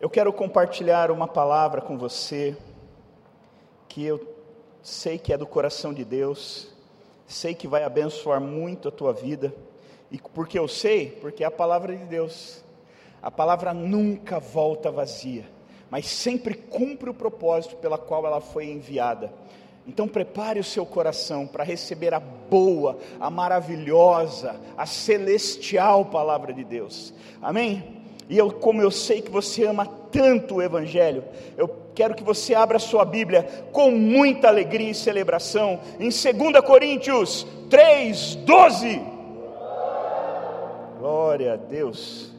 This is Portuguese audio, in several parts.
Eu quero compartilhar uma palavra com você que eu sei que é do coração de Deus, sei que vai abençoar muito a tua vida, e porque eu sei, porque é a palavra de Deus. A palavra nunca volta vazia, mas sempre cumpre o propósito pela qual ela foi enviada. Então prepare o seu coração para receber a boa, a maravilhosa, a celestial palavra de Deus. Amém? E eu, como eu sei que você ama tanto o Evangelho, eu quero que você abra sua Bíblia com muita alegria e celebração em 2 Coríntios 3, 12. Glória a Deus.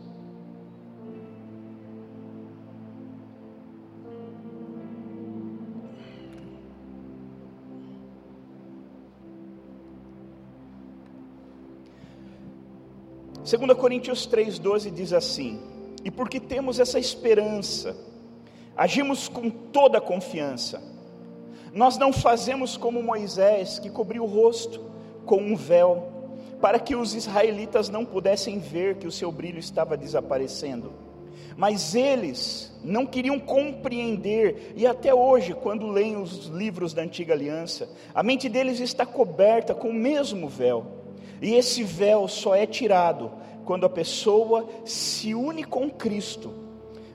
Segunda Coríntios 3:12 diz assim: e porque temos essa esperança, agimos com toda a confiança. Nós não fazemos como Moisés, que cobriu o rosto com um véu, para que os israelitas não pudessem ver que o seu brilho estava desaparecendo. Mas eles não queriam compreender, e até hoje, quando leem os livros da antiga aliança, a mente deles está coberta com o mesmo véu, e esse véu só é tirado quando a pessoa se une com Cristo.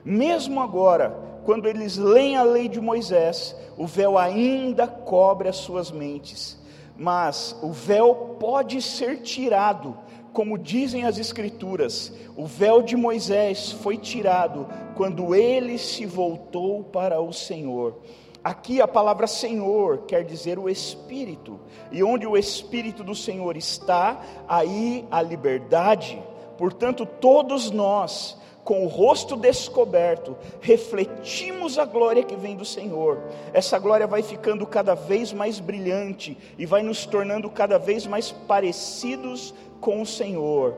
Mesmo agora, quando eles leem a lei de Moisés, o véu ainda cobre as suas mentes, mas o véu pode ser tirado, como dizem as Escrituras, o véu de Moisés foi tirado quando ele se voltou para o Senhor. Aqui a palavra Senhor quer dizer o Espírito, e onde o Espírito do Senhor está, aí a liberdade. Portanto, todos nós, com o rosto descoberto, refletimos a glória que vem do Senhor. Essa glória vai ficando cada vez mais brilhante e vai nos tornando cada vez mais parecidos com o Senhor,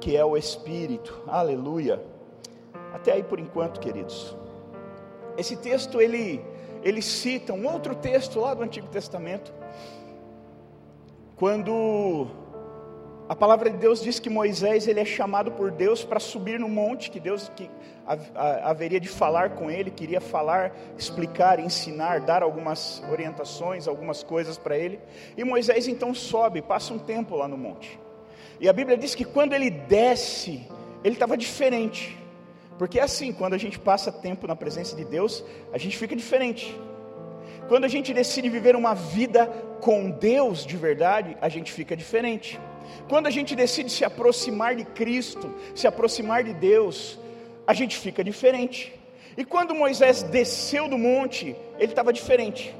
que é o Espírito. Aleluia. Até aí por enquanto, queridos. Esse texto ele ele cita um outro texto lá do Antigo Testamento, quando a palavra de Deus diz que Moisés ele é chamado por Deus para subir no monte que Deus que haveria de falar com ele, queria falar, explicar, ensinar, dar algumas orientações, algumas coisas para ele. E Moisés então sobe, passa um tempo lá no monte. E a Bíblia diz que quando ele desce, ele estava diferente. Porque é assim, quando a gente passa tempo na presença de Deus, a gente fica diferente. Quando a gente decide viver uma vida com Deus de verdade, a gente fica diferente. Quando a gente decide se aproximar de Cristo, se aproximar de Deus, a gente fica diferente. E quando Moisés desceu do monte, ele estava diferente.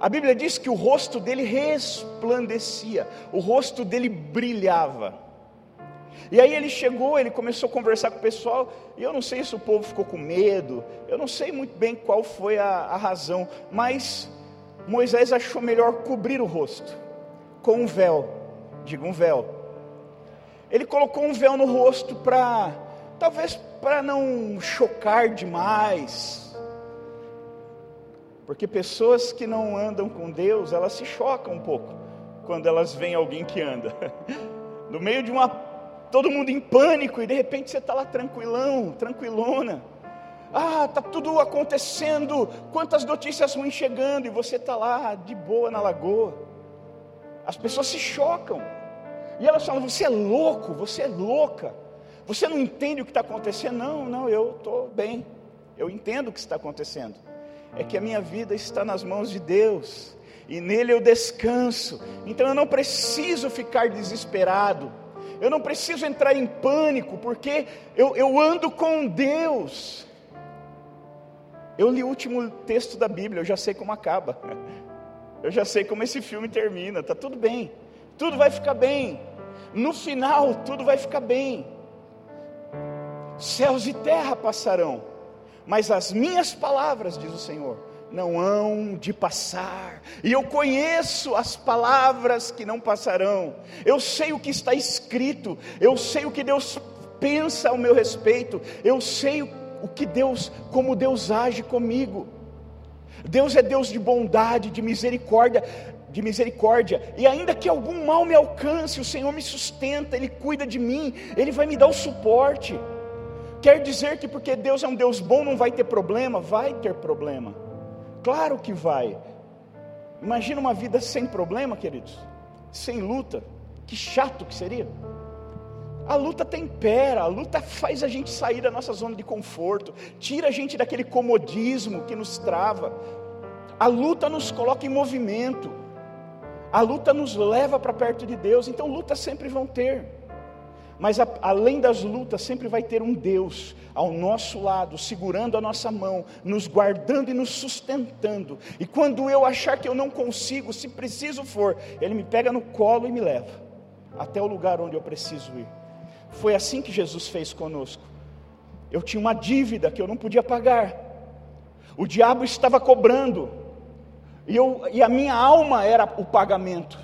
A Bíblia diz que o rosto dele resplandecia, o rosto dele brilhava. E aí ele chegou, ele começou a conversar com o pessoal, e eu não sei se o povo ficou com medo, eu não sei muito bem qual foi a, a razão, mas Moisés achou melhor cobrir o rosto com um véu diga um véu. Ele colocou um véu no rosto para, talvez para não chocar demais. Porque pessoas que não andam com Deus, elas se chocam um pouco quando elas veem alguém que anda. No meio de uma todo mundo em pânico e de repente você está lá tranquilão, tranquilona. Ah, tá tudo acontecendo, quantas notícias ruins chegando e você está lá de boa na lagoa. As pessoas se chocam. E elas falam: Você é louco, você é louca. Você não entende o que está acontecendo? Não, não, eu estou bem. Eu entendo o que está acontecendo. É que a minha vida está nas mãos de Deus. E nele eu descanso. Então eu não preciso ficar desesperado. Eu não preciso entrar em pânico, porque eu, eu ando com Deus. Eu li o último texto da Bíblia, eu já sei como acaba. Eu já sei como esse filme termina, está tudo bem, tudo vai ficar bem. No final, tudo vai ficar bem. Céus e terra passarão, mas as minhas palavras, diz o Senhor, não hão de passar. E eu conheço as palavras que não passarão. Eu sei o que está escrito. Eu sei o que Deus pensa ao meu respeito. Eu sei o que Deus, como Deus age comigo. Deus é Deus de bondade, de misericórdia, de misericórdia, e ainda que algum mal me alcance, o Senhor me sustenta, Ele cuida de mim, Ele vai me dar o suporte. Quer dizer que porque Deus é um Deus bom não vai ter problema? Vai ter problema. Claro que vai. Imagina uma vida sem problema, queridos, sem luta. Que chato que seria. A luta tempera, a luta faz a gente sair da nossa zona de conforto, tira a gente daquele comodismo que nos trava. A luta nos coloca em movimento, a luta nos leva para perto de Deus, então lutas sempre vão ter. Mas a, além das lutas, sempre vai ter um Deus ao nosso lado, segurando a nossa mão, nos guardando e nos sustentando. E quando eu achar que eu não consigo, se preciso for, Ele me pega no colo e me leva até o lugar onde eu preciso ir. Foi assim que Jesus fez conosco. Eu tinha uma dívida que eu não podia pagar, o diabo estava cobrando, e, eu, e a minha alma era o pagamento.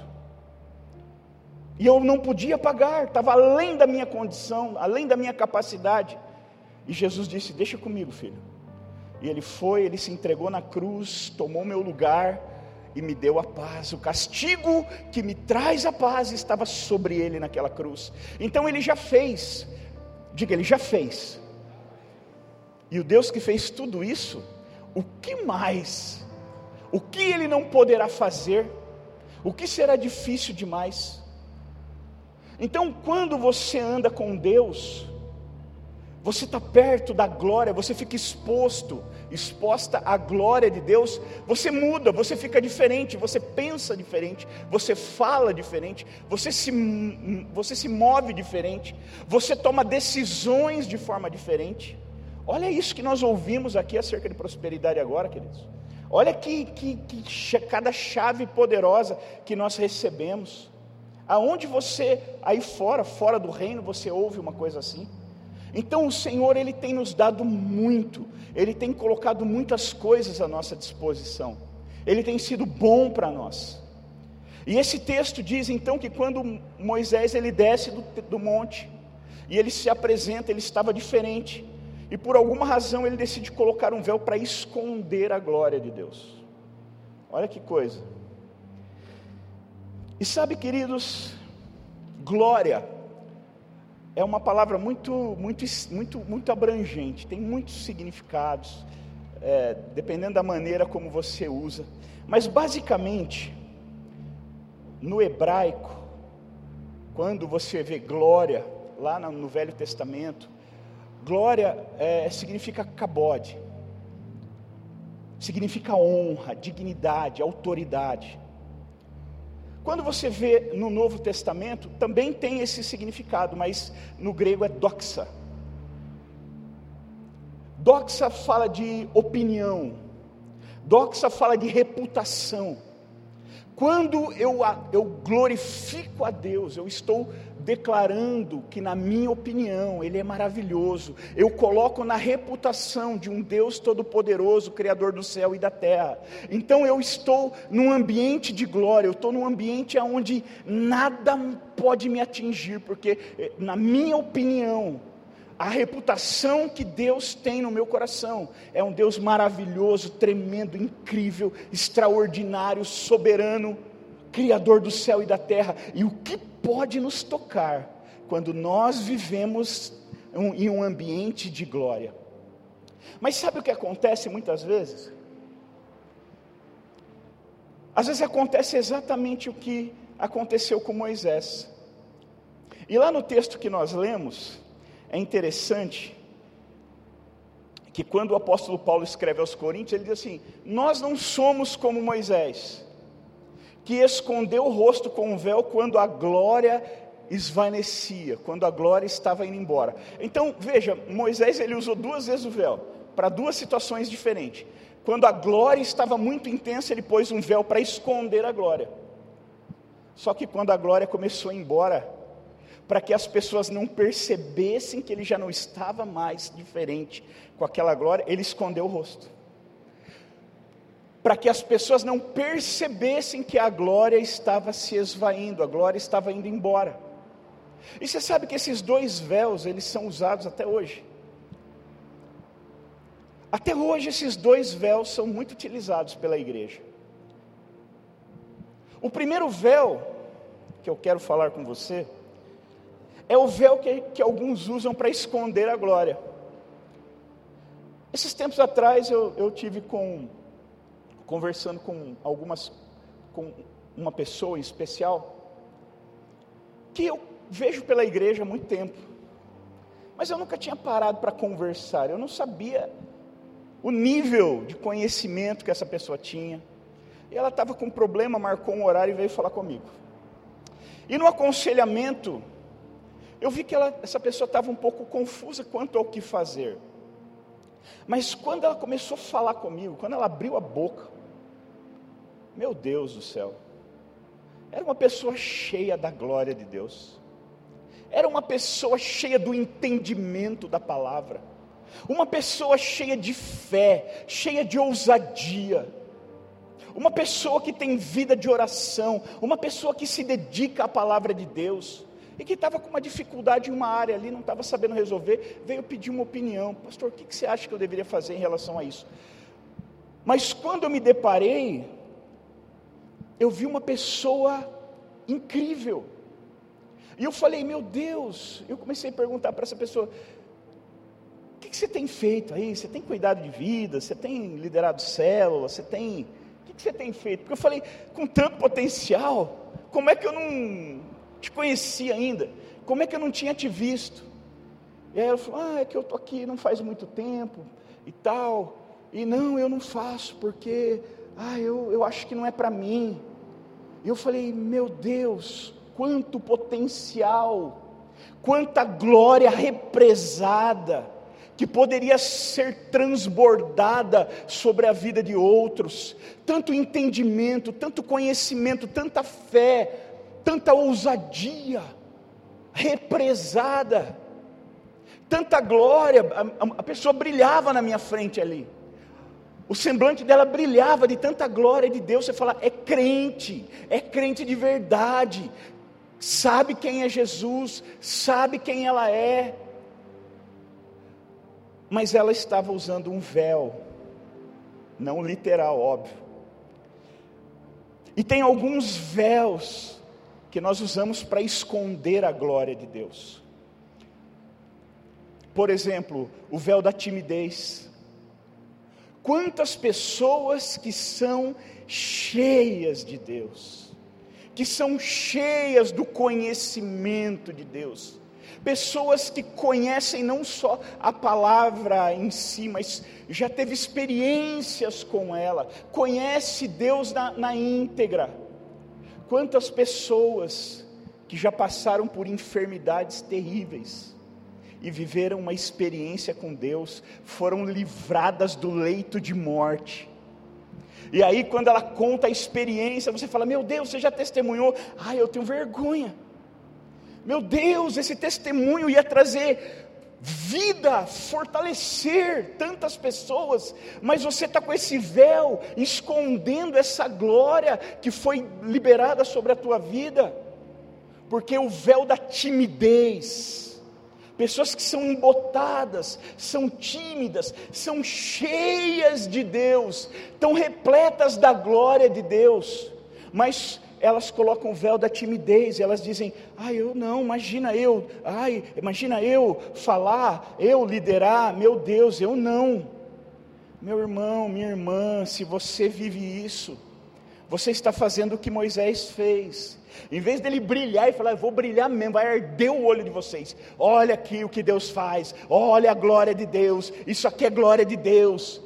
E eu não podia pagar, estava além da minha condição, além da minha capacidade. E Jesus disse: Deixa comigo, filho. E ele foi, ele se entregou na cruz, tomou meu lugar e me deu a paz. O castigo que me traz a paz estava sobre ele naquela cruz. Então ele já fez, diga, ele já fez. E o Deus que fez tudo isso, o que mais? O que ele não poderá fazer? O que será difícil demais? Então, quando você anda com Deus, você está perto da glória, você fica exposto, exposta à glória de Deus, você muda, você fica diferente, você pensa diferente, você fala diferente, você se, você se move diferente, você toma decisões de forma diferente. Olha isso que nós ouvimos aqui acerca de prosperidade agora, queridos. Olha que, que, que cada chave poderosa que nós recebemos. Aonde você, aí fora, fora do reino, você ouve uma coisa assim? Então o Senhor, Ele tem nos dado muito, Ele tem colocado muitas coisas à nossa disposição, Ele tem sido bom para nós. E esse texto diz então que quando Moisés ele desce do, do monte, e ele se apresenta, ele estava diferente, e por alguma razão ele decide colocar um véu para esconder a glória de Deus. Olha que coisa. E sabe, queridos, glória é uma palavra muito, muito, muito, muito abrangente, tem muitos significados, é, dependendo da maneira como você usa. Mas basicamente, no hebraico, quando você vê glória, lá no Velho Testamento, glória é, significa cabode, significa honra, dignidade, autoridade. Quando você vê no Novo Testamento, também tem esse significado, mas no grego é doxa. Doxa fala de opinião, doxa fala de reputação. Quando eu, eu glorifico a Deus, eu estou declarando que, na minha opinião, Ele é maravilhoso. Eu coloco na reputação de um Deus todo-poderoso, Criador do céu e da terra. Então eu estou num ambiente de glória, eu estou num ambiente onde nada pode me atingir, porque, eh, na minha opinião, a reputação que Deus tem no meu coração é um Deus maravilhoso, tremendo, incrível, extraordinário, soberano, Criador do céu e da terra. E o que pode nos tocar quando nós vivemos em um ambiente de glória? Mas sabe o que acontece muitas vezes? Às vezes acontece exatamente o que aconteceu com Moisés. E lá no texto que nós lemos, é interessante que quando o apóstolo Paulo escreve aos Coríntios, ele diz assim: Nós não somos como Moisés, que escondeu o rosto com um véu quando a glória esvanecia, quando a glória estava indo embora. Então, veja, Moisés ele usou duas vezes o véu, para duas situações diferentes. Quando a glória estava muito intensa, ele pôs um véu para esconder a glória. Só que quando a glória começou a ir embora, para que as pessoas não percebessem que ele já não estava mais diferente com aquela glória, ele escondeu o rosto. Para que as pessoas não percebessem que a glória estava se esvaindo, a glória estava indo embora. E você sabe que esses dois véus, eles são usados até hoje. Até hoje esses dois véus são muito utilizados pela igreja. O primeiro véu que eu quero falar com você é o véu que, que alguns usam para esconder a glória. Esses tempos atrás eu, eu tive com conversando com algumas com uma pessoa em especial que eu vejo pela igreja há muito tempo. Mas eu nunca tinha parado para conversar, eu não sabia o nível de conhecimento que essa pessoa tinha. E ela estava com um problema, marcou um horário e veio falar comigo. E no aconselhamento, eu vi que ela, essa pessoa estava um pouco confusa quanto ao que fazer. Mas quando ela começou a falar comigo, quando ela abriu a boca, meu Deus do céu, era uma pessoa cheia da glória de Deus, era uma pessoa cheia do entendimento da palavra, uma pessoa cheia de fé, cheia de ousadia, uma pessoa que tem vida de oração, uma pessoa que se dedica à palavra de Deus. E que estava com uma dificuldade em uma área ali, não estava sabendo resolver, veio pedir uma opinião, pastor, o que, que você acha que eu deveria fazer em relação a isso? Mas quando eu me deparei, eu vi uma pessoa incrível. E eu falei, meu Deus, eu comecei a perguntar para essa pessoa: o que, que, você tem feito aí? Você tem cuidado de vida? Você tem liderado célula? Você tem. O que, que você tem feito? Porque eu falei, com tanto potencial, como é que eu não te conhecia ainda? Como é que eu não tinha te visto? E aí ela falou: Ah, é que eu estou aqui não faz muito tempo e tal. E não, eu não faço porque ah, eu, eu acho que não é para mim. Eu falei, meu Deus, quanto potencial, quanta glória represada, que poderia ser transbordada sobre a vida de outros, tanto entendimento, tanto conhecimento, tanta fé, tanta ousadia represada, tanta glória, a, a pessoa brilhava na minha frente ali. O semblante dela brilhava de tanta glória de Deus. Você fala, é crente, é crente de verdade, sabe quem é Jesus, sabe quem ela é. Mas ela estava usando um véu, não literal, óbvio. E tem alguns véus que nós usamos para esconder a glória de Deus. Por exemplo, o véu da timidez. Quantas pessoas que são cheias de Deus, que são cheias do conhecimento de Deus, pessoas que conhecem não só a palavra em si, mas já teve experiências com ela, conhece Deus na, na íntegra. Quantas pessoas que já passaram por enfermidades terríveis, e viveram uma experiência com Deus, foram livradas do leito de morte. E aí, quando ela conta a experiência, você fala: Meu Deus, você já testemunhou? Ai, eu tenho vergonha. Meu Deus, esse testemunho ia trazer vida, fortalecer tantas pessoas, mas você está com esse véu, escondendo essa glória que foi liberada sobre a tua vida, porque o véu da timidez, pessoas que são embotadas, são tímidas, são cheias de Deus, estão repletas da glória de Deus, mas elas colocam o véu da timidez, elas dizem: "Ai, eu não, imagina eu, ai, imagina eu falar, eu liderar, meu Deus, eu não". Meu irmão, minha irmã, se você vive isso, você está fazendo o que Moisés fez. Em vez dele brilhar e falar, eu vou brilhar mesmo, vai arder o olho de vocês. Olha aqui o que Deus faz, olha a glória de Deus, isso aqui é glória de Deus.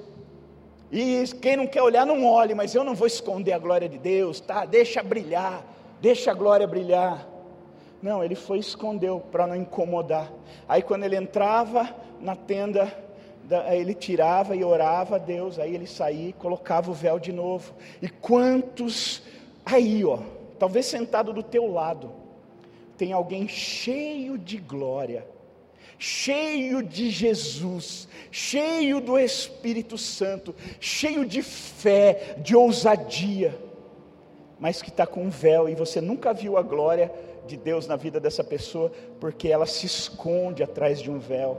E quem não quer olhar, não olhe, mas eu não vou esconder a glória de Deus, tá? Deixa brilhar, deixa a glória brilhar. Não, ele foi e escondeu para não incomodar. Aí quando ele entrava na tenda, ele tirava e orava a Deus, aí ele saía e colocava o véu de novo. E quantos aí, ó, talvez sentado do teu lado, tem alguém cheio de glória, cheio de Jesus, cheio do Espírito Santo, cheio de fé, de ousadia, mas que está com um véu e você nunca viu a glória de Deus na vida dessa pessoa, porque ela se esconde atrás de um véu.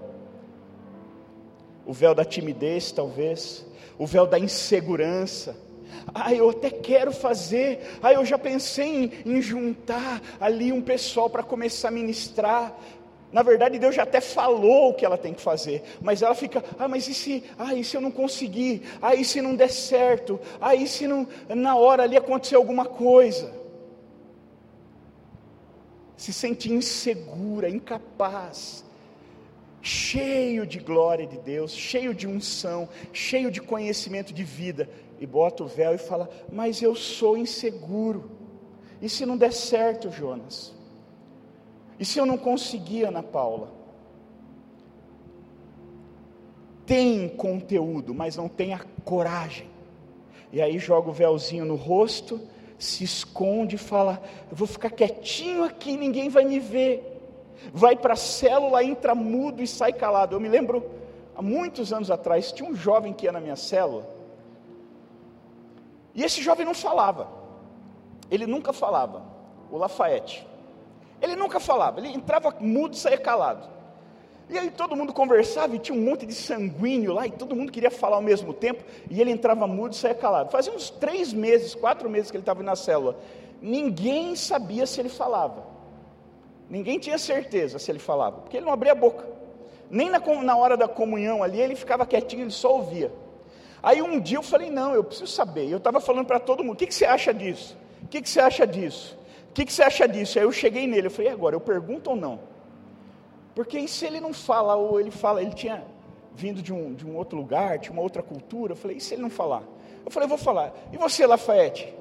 O véu da timidez, talvez, o véu da insegurança, ah, eu até quero fazer. Ah, eu já pensei em, em juntar ali um pessoal para começar a ministrar. Na verdade, Deus já até falou o que ela tem que fazer, mas ela fica, ah, mas e se, ah, e se eu não conseguir? Ah, e se não der certo? Ah, e se não, na hora ali acontecer alguma coisa? Se sente insegura, incapaz, cheio de glória de Deus, cheio de unção, cheio de conhecimento de vida, e bota o véu e fala: Mas eu sou inseguro, e se não der certo, Jonas? E se eu não conseguir, Ana Paula? Tem conteúdo, mas não tem a coragem. E aí joga o véuzinho no rosto, se esconde e fala: Eu vou ficar quietinho aqui, ninguém vai me ver. Vai para a célula, entra mudo e sai calado. Eu me lembro, há muitos anos atrás, tinha um jovem que ia na minha célula. E esse jovem não falava. Ele nunca falava. O Lafayette. Ele nunca falava, ele entrava mudo e saía calado. E aí todo mundo conversava e tinha um monte de sanguíneo lá, e todo mundo queria falar ao mesmo tempo, e ele entrava mudo e saía calado. Fazia uns três meses, quatro meses que ele estava na célula. Ninguém sabia se ele falava. Ninguém tinha certeza se ele falava, porque ele não abria a boca. Nem na, na hora da comunhão ali, ele ficava quietinho, ele só ouvia. Aí um dia eu falei, não, eu preciso saber. Eu estava falando para todo mundo, o que, que, você acha disso? O que, que você acha disso? O que, que, você acha disso? Aí eu cheguei nele, eu falei, agora, eu pergunto ou não? Porque se ele não fala, ou ele fala, ele tinha vindo de um, de um outro lugar, tinha uma outra cultura, eu falei, e se ele não falar? Eu falei, eu vou falar. E você, Lafayette?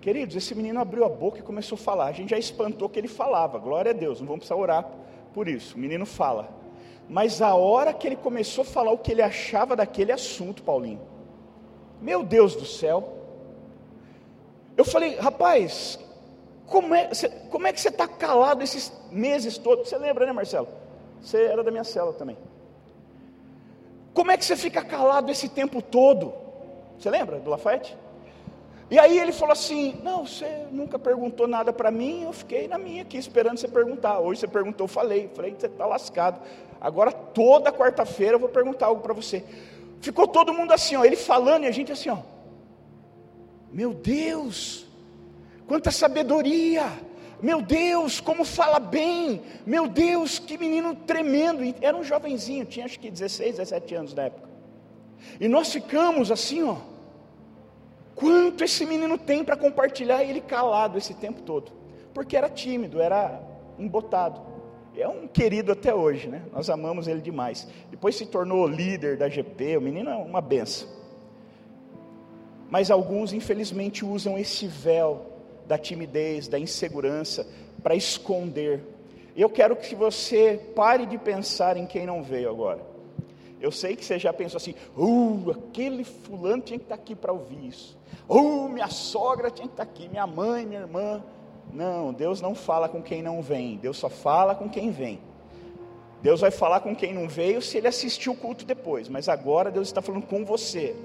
Queridos, esse menino abriu a boca e começou a falar. A gente já espantou que ele falava, glória a Deus, não vamos precisar orar por isso. O menino fala. Mas a hora que ele começou a falar o que ele achava daquele assunto, Paulinho, meu Deus do céu, eu falei, rapaz, como é, como é que você está calado esses meses todos? Você lembra, né, Marcelo? Você era da minha cela também. Como é que você fica calado esse tempo todo? Você lembra do Lafayette? E aí ele falou assim: Não, você nunca perguntou nada para mim, eu fiquei na minha aqui esperando você perguntar. Hoje você perguntou, eu falei. Falei: Você está lascado. Agora toda quarta-feira eu vou perguntar algo para você. Ficou todo mundo assim, ó, ele falando e a gente assim, ó. Meu Deus, quanta sabedoria! Meu Deus, como fala bem! Meu Deus, que menino tremendo! E era um jovenzinho, tinha acho que 16, 17 anos na época. E nós ficamos assim, ó. Quanto esse menino tem para compartilhar e ele calado esse tempo todo? Porque era tímido, era embotado. É um querido até hoje, né? Nós amamos ele demais. Depois se tornou líder da GP, o menino é uma benção. Mas alguns, infelizmente, usam esse véu da timidez, da insegurança, para esconder. Eu quero que você pare de pensar em quem não veio agora. Eu sei que você já pensou assim, uh, aquele fulano tinha que estar aqui para ouvir isso. Uh, minha sogra tinha que estar aqui, minha mãe, minha irmã. Não, Deus não fala com quem não vem, Deus só fala com quem vem. Deus vai falar com quem não veio se ele assistiu o culto depois, mas agora Deus está falando com você.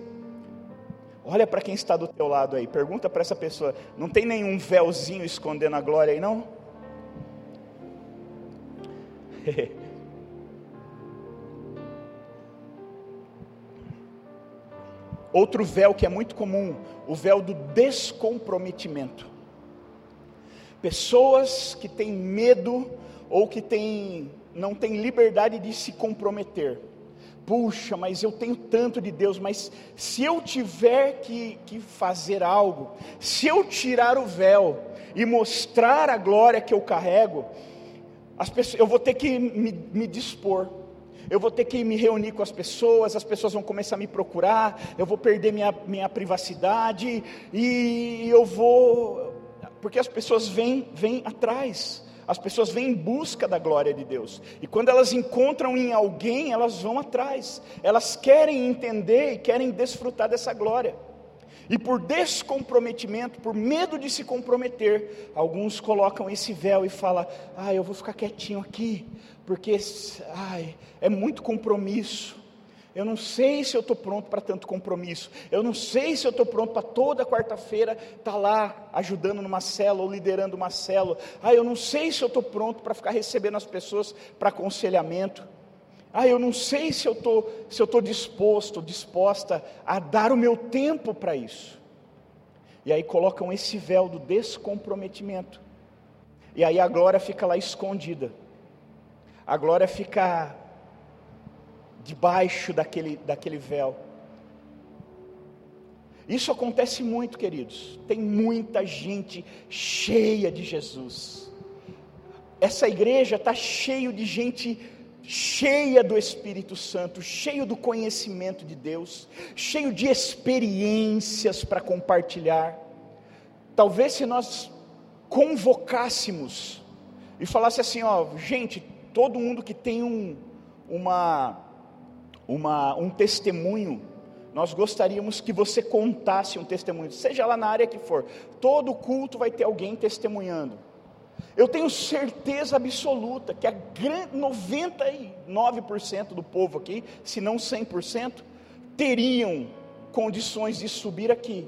Olha para quem está do teu lado aí, pergunta para essa pessoa: não tem nenhum véuzinho escondendo a glória aí, não? Outro véu que é muito comum, o véu do descomprometimento. Pessoas que têm medo ou que têm, não têm liberdade de se comprometer puxa, mas eu tenho tanto de Deus, mas se eu tiver que, que fazer algo, se eu tirar o véu e mostrar a glória que eu carrego, as pessoas, eu vou ter que me, me dispor, eu vou ter que me reunir com as pessoas, as pessoas vão começar a me procurar, eu vou perder minha, minha privacidade, e eu vou, porque as pessoas vêm, vêm atrás, as pessoas vêm em busca da glória de Deus. E quando elas encontram em alguém, elas vão atrás. Elas querem entender e querem desfrutar dessa glória. E por descomprometimento, por medo de se comprometer, alguns colocam esse véu e falam: "Ah, eu vou ficar quietinho aqui, porque ai, é muito compromisso. Eu não sei se eu estou pronto para tanto compromisso. Eu não sei se eu estou pronto para toda quarta-feira estar tá lá ajudando numa célula ou liderando uma célula. Ah, eu não sei se eu estou pronto para ficar recebendo as pessoas para aconselhamento. Ah, eu não sei se eu estou se eu estou disposto, disposta a dar o meu tempo para isso. E aí colocam esse véu do descomprometimento. E aí a glória fica lá escondida. A glória fica debaixo daquele, daquele véu. Isso acontece muito, queridos. Tem muita gente cheia de Jesus. Essa igreja está cheio de gente cheia do Espírito Santo, cheio do conhecimento de Deus, cheio de experiências para compartilhar. Talvez se nós convocássemos e falasse assim, ó, gente, todo mundo que tem um, uma, uma, um testemunho nós gostaríamos que você contasse um testemunho, seja lá na área que for. Todo culto vai ter alguém testemunhando. Eu tenho certeza absoluta que a 99% do povo aqui, se não 100%, teriam condições de subir aqui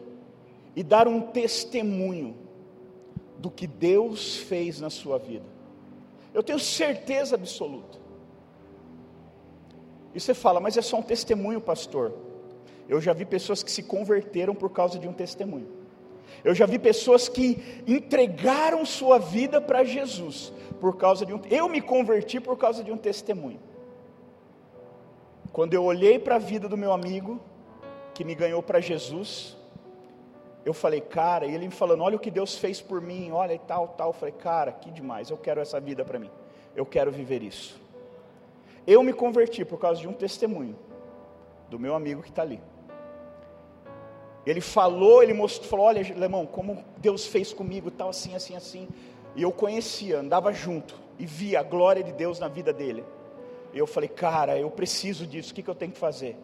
e dar um testemunho do que Deus fez na sua vida. Eu tenho certeza absoluta. E você fala, mas é só um testemunho, pastor. Eu já vi pessoas que se converteram por causa de um testemunho. Eu já vi pessoas que entregaram sua vida para Jesus por causa de um. Eu me converti por causa de um testemunho. Quando eu olhei para a vida do meu amigo que me ganhou para Jesus, eu falei, cara, e ele me falando, olha o que Deus fez por mim, olha e tal, tal. Eu falei, cara, que demais, eu quero essa vida para mim, eu quero viver isso. Eu me converti por causa de um testemunho do meu amigo que está ali. Ele falou, ele mostrou, falou: Olha, Lemão, como Deus fez comigo, tal, assim, assim, assim. E eu conhecia, andava junto e via a glória de Deus na vida dele. E eu falei: Cara, eu preciso disso, o que, que eu tenho que fazer?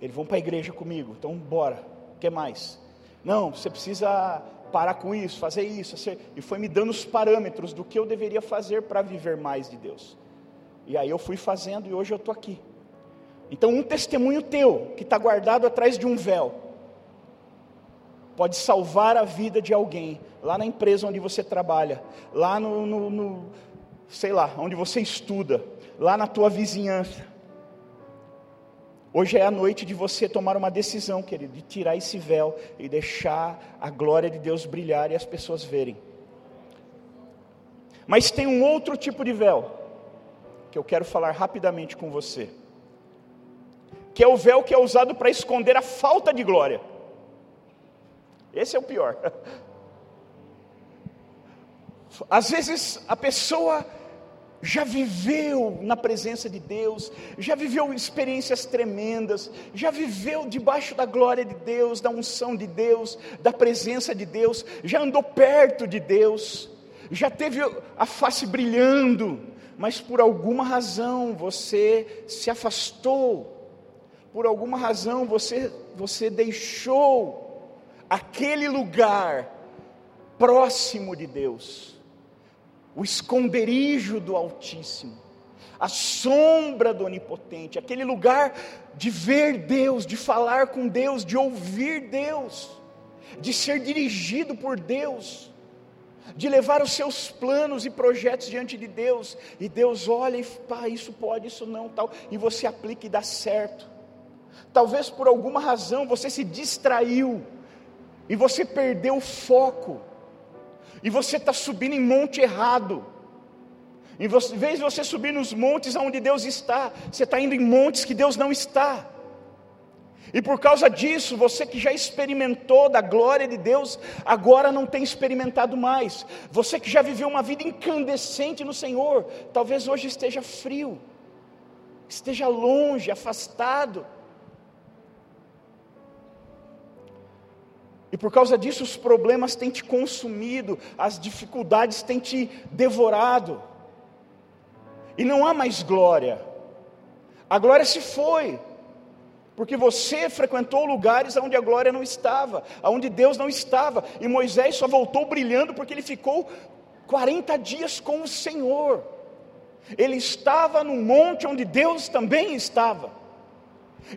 Eles vão para a igreja comigo, então bora, o que mais? Não, você precisa parar com isso, fazer isso. E foi me dando os parâmetros do que eu deveria fazer para viver mais de Deus. E aí eu fui fazendo e hoje eu estou aqui. Então, um testemunho teu, que está guardado atrás de um véu, pode salvar a vida de alguém, lá na empresa onde você trabalha, lá no, no, no, sei lá, onde você estuda, lá na tua vizinhança. Hoje é a noite de você tomar uma decisão, querido, de tirar esse véu e deixar a glória de Deus brilhar e as pessoas verem. Mas tem um outro tipo de véu, que eu quero falar rapidamente com você, que é o véu que é usado para esconder a falta de glória. Esse é o pior. Às vezes a pessoa já viveu na presença de Deus, já viveu experiências tremendas, já viveu debaixo da glória de Deus, da unção de Deus, da presença de Deus, já andou perto de Deus, já teve a face brilhando, mas por alguma razão você se afastou, por alguma razão você, você deixou aquele lugar próximo de Deus, o esconderijo do Altíssimo, a sombra do Onipotente, aquele lugar de ver Deus, de falar com Deus, de ouvir Deus, de ser dirigido por Deus, de levar os seus planos e projetos diante de Deus, e Deus olha e pá, isso pode, isso não, tal, e você aplica e dá certo. Talvez por alguma razão você se distraiu e você perdeu o foco, e você está subindo em monte errado. Em vez de você subir nos montes onde Deus está, você está indo em montes que Deus não está. E por causa disso, você que já experimentou da glória de Deus, agora não tem experimentado mais. Você que já viveu uma vida incandescente no Senhor, talvez hoje esteja frio, esteja longe, afastado. E por causa disso os problemas têm te consumido, as dificuldades têm te devorado. E não há mais glória. A glória se foi. Porque você frequentou lugares onde a glória não estava, onde Deus não estava, e Moisés só voltou brilhando porque ele ficou 40 dias com o Senhor. Ele estava no monte onde Deus também estava.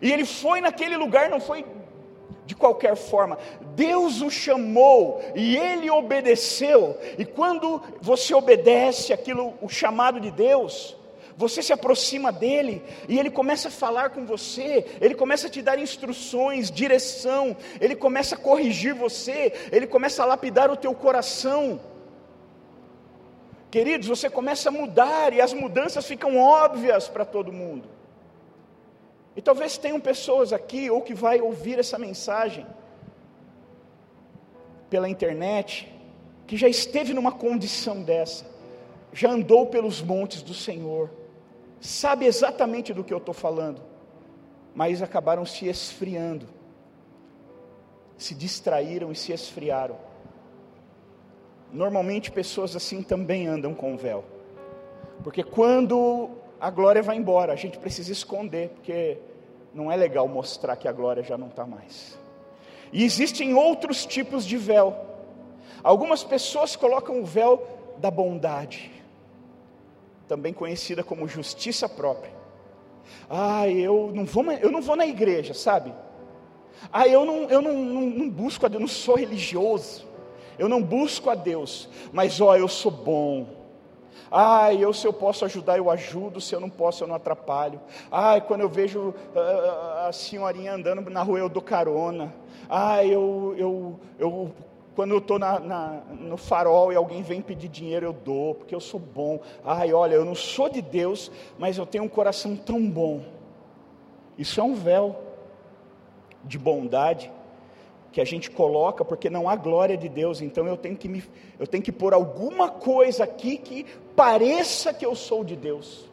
E ele foi naquele lugar, não foi de qualquer forma. Deus o chamou e ele obedeceu. E quando você obedece aquilo, o chamado de Deus, você se aproxima dele e ele começa a falar com você, ele começa a te dar instruções, direção, ele começa a corrigir você, ele começa a lapidar o teu coração. Queridos, você começa a mudar e as mudanças ficam óbvias para todo mundo. E talvez tenham pessoas aqui ou que vai ouvir essa mensagem pela internet, que já esteve numa condição dessa, já andou pelos montes do Senhor, sabe exatamente do que eu estou falando, mas acabaram se esfriando, se distraíram e se esfriaram. Normalmente pessoas assim também andam com véu, porque quando a glória vai embora, a gente precisa esconder, porque não é legal mostrar que a glória já não está mais. E existem outros tipos de véu. Algumas pessoas colocam o véu da bondade, também conhecida como justiça própria. Ah, eu não vou, eu não vou na igreja, sabe? Ah, eu não, eu não, não, não busco a Deus, não sou religioso. Eu não busco a Deus, mas ó, eu sou bom. Ai, eu se eu posso ajudar, eu ajudo, se eu não posso, eu não atrapalho. Ai, quando eu vejo uh, a senhorinha andando na rua, eu dou carona. Ai, eu, eu, eu quando eu estou no farol e alguém vem pedir dinheiro, eu dou, porque eu sou bom. Ai, olha, eu não sou de Deus, mas eu tenho um coração tão bom. Isso é um véu de bondade que a gente coloca porque não há glória de Deus, então eu tenho que me, eu tenho que pôr alguma coisa aqui que pareça que eu sou de Deus.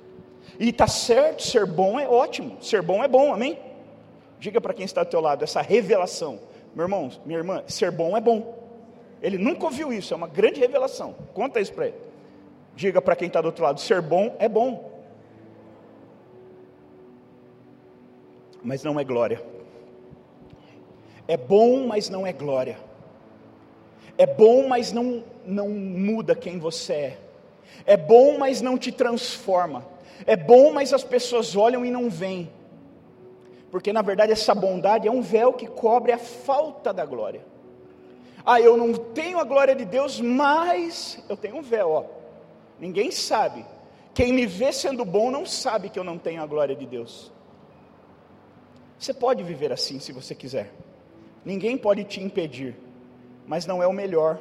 E está certo, ser bom é ótimo, ser bom é bom, amém? Diga para quem está do teu lado essa revelação, meu irmão, minha irmã, ser bom é bom. Ele nunca ouviu isso, é uma grande revelação. Conta isso para ele. Diga para quem está do outro lado, ser bom é bom. Mas não é glória. É bom, mas não é glória. É bom, mas não, não muda quem você é. É bom, mas não te transforma. É bom, mas as pessoas olham e não veem. Porque na verdade essa bondade é um véu que cobre a falta da glória. Ah, eu não tenho a glória de Deus, mas eu tenho um véu, ó. Ninguém sabe. Quem me vê sendo bom não sabe que eu não tenho a glória de Deus. Você pode viver assim se você quiser. Ninguém pode te impedir, mas não é o melhor.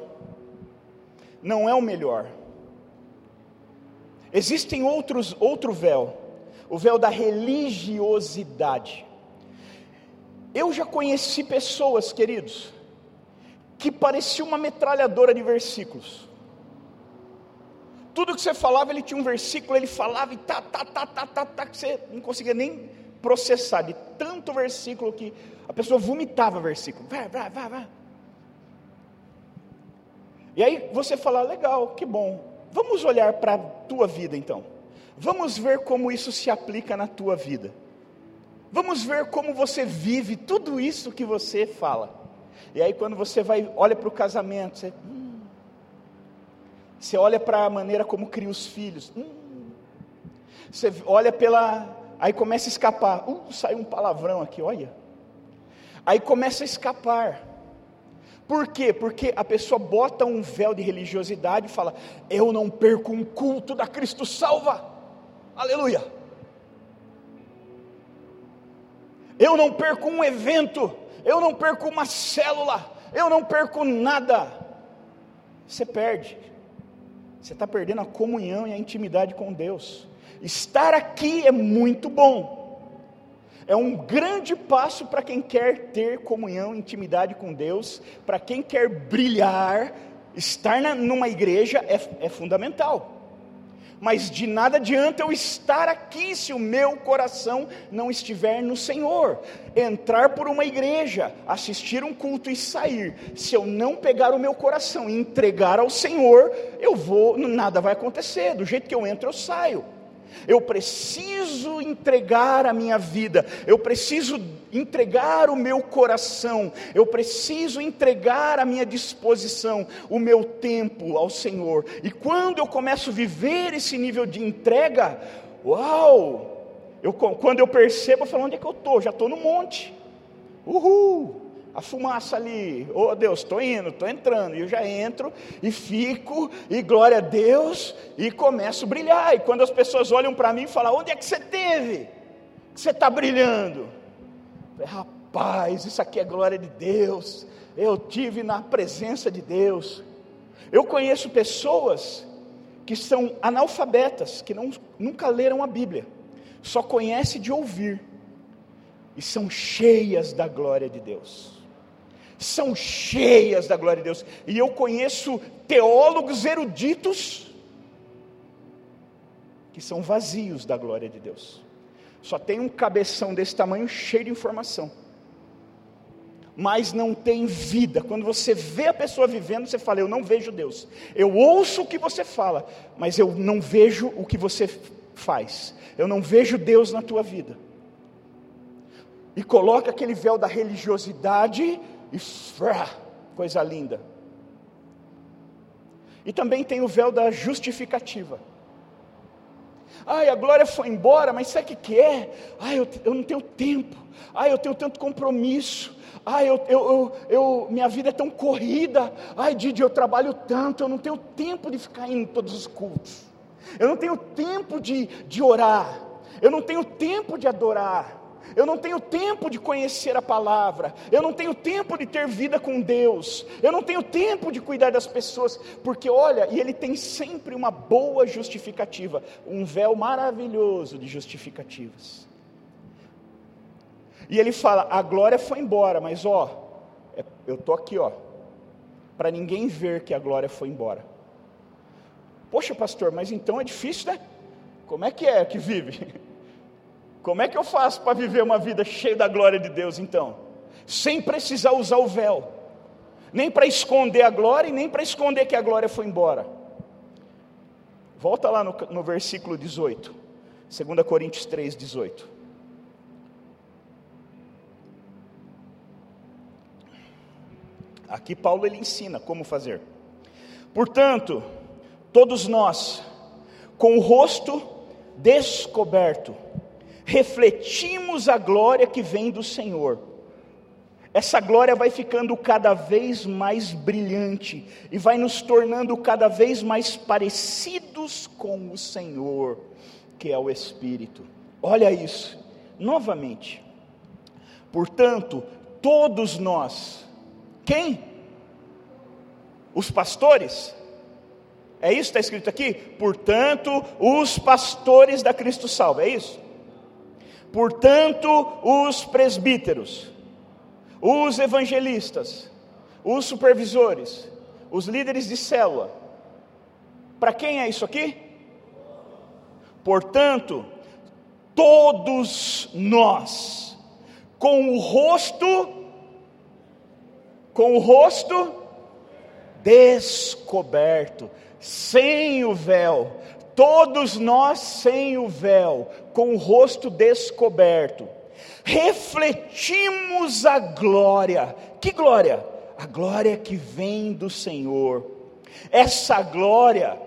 Não é o melhor. Existem outros outro véu, o véu da religiosidade. Eu já conheci pessoas, queridos, que parecia uma metralhadora de versículos. Tudo que você falava, ele tinha um versículo, ele falava e tá, tá, tá, tá, tá, tá, que você não conseguia nem processar de tanto versículo que a pessoa vomitava versículo. Vai, vai, vai, vai. E aí você fala, legal, que bom. Vamos olhar para a tua vida então. Vamos ver como isso se aplica na tua vida. Vamos ver como você vive tudo isso que você fala. E aí quando você vai, olha para o casamento, você, hum, você olha para a maneira como cria os filhos. Hum, você olha pela Aí começa a escapar. Uh, saiu um palavrão aqui, olha. Aí começa a escapar. Por quê? Porque a pessoa bota um véu de religiosidade e fala: Eu não perco um culto da Cristo salva. Aleluia. Eu não perco um evento. Eu não perco uma célula. Eu não perco nada. Você perde. Você está perdendo a comunhão e a intimidade com Deus. Estar aqui é muito bom. É um grande passo para quem quer ter comunhão, intimidade com Deus, para quem quer brilhar, estar na, numa igreja é, é fundamental. Mas de nada adianta eu estar aqui se o meu coração não estiver no Senhor. Entrar por uma igreja, assistir um culto e sair. Se eu não pegar o meu coração e entregar ao Senhor, eu vou, nada vai acontecer. Do jeito que eu entro, eu saio. Eu preciso entregar a minha vida, eu preciso entregar o meu coração, eu preciso entregar a minha disposição, o meu tempo ao Senhor. E quando eu começo a viver esse nível de entrega, uau! Eu, quando eu percebo, eu falo: onde é que eu estou? Já estou no monte. Uhul! A fumaça ali, oh Deus, estou indo, estou entrando, e eu já entro e fico, e glória a Deus, e começo a brilhar. E quando as pessoas olham para mim e falam: Onde é que você teve? Que você está brilhando? Rapaz, isso aqui é glória de Deus. Eu tive na presença de Deus. Eu conheço pessoas que são analfabetas, que não, nunca leram a Bíblia, só conhecem de ouvir, e são cheias da glória de Deus. São cheias da glória de Deus. E eu conheço teólogos eruditos que são vazios da glória de Deus. Só tem um cabeção desse tamanho cheio de informação. Mas não tem vida. Quando você vê a pessoa vivendo, você fala: Eu não vejo Deus. Eu ouço o que você fala, mas eu não vejo o que você faz. Eu não vejo Deus na tua vida. E coloca aquele véu da religiosidade e frá, coisa linda. E também tem o véu da justificativa. Ai, a glória foi embora, mas sabe o que, que é? Ai, eu, eu não tenho tempo. Ai, eu tenho tanto compromisso. Ai, eu, eu, eu, eu, minha vida é tão corrida. Ai, Didi, eu trabalho tanto, eu não tenho tempo de ficar indo em todos os cultos. Eu não tenho tempo de, de orar. Eu não tenho tempo de adorar. Eu não tenho tempo de conhecer a palavra, eu não tenho tempo de ter vida com Deus, eu não tenho tempo de cuidar das pessoas, porque olha, e ele tem sempre uma boa justificativa, um véu maravilhoso de justificativas. E ele fala: a glória foi embora, mas ó, é, eu estou aqui, ó, para ninguém ver que a glória foi embora. Poxa, pastor, mas então é difícil, né? Como é que é que vive? Como é que eu faço para viver uma vida cheia da glória de Deus então? Sem precisar usar o véu, nem para esconder a glória e nem para esconder que a glória foi embora. Volta lá no, no versículo 18, 2 Coríntios 3, 18. Aqui Paulo ele ensina como fazer. Portanto, todos nós, com o rosto descoberto, refletimos a glória que vem do Senhor. Essa glória vai ficando cada vez mais brilhante e vai nos tornando cada vez mais parecidos com o Senhor, que é o Espírito. Olha isso, novamente. Portanto, todos nós, quem? Os pastores? É isso que está escrito aqui? Portanto, os pastores da Cristo Salva, é isso? Portanto, os presbíteros, os evangelistas, os supervisores, os líderes de célula, para quem é isso aqui? Portanto, todos nós, com o rosto, com o rosto descoberto, sem o véu, todos nós sem o véu, com o rosto descoberto, refletimos a glória. Que glória? A glória que vem do Senhor. Essa glória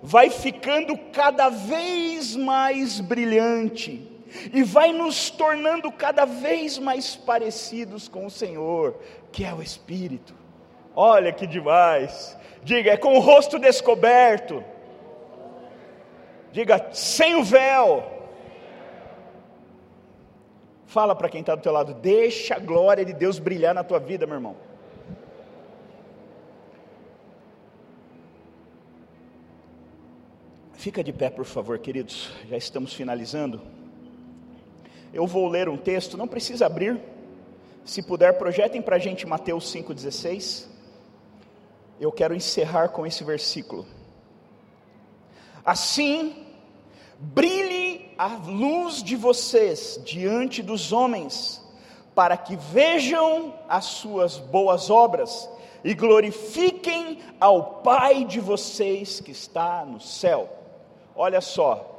vai ficando cada vez mais brilhante e vai nos tornando cada vez mais parecidos com o Senhor, que é o Espírito. Olha que demais! Diga, é com o rosto descoberto Diga, sem o véu. Fala para quem está do teu lado, deixa a glória de Deus brilhar na tua vida, meu irmão. Fica de pé, por favor, queridos. Já estamos finalizando. Eu vou ler um texto, não precisa abrir. Se puder, projetem para a gente Mateus 5,16. Eu quero encerrar com esse versículo. Assim brilhe a luz de vocês diante dos homens, para que vejam as suas boas obras e glorifiquem ao Pai de vocês que está no céu. Olha só,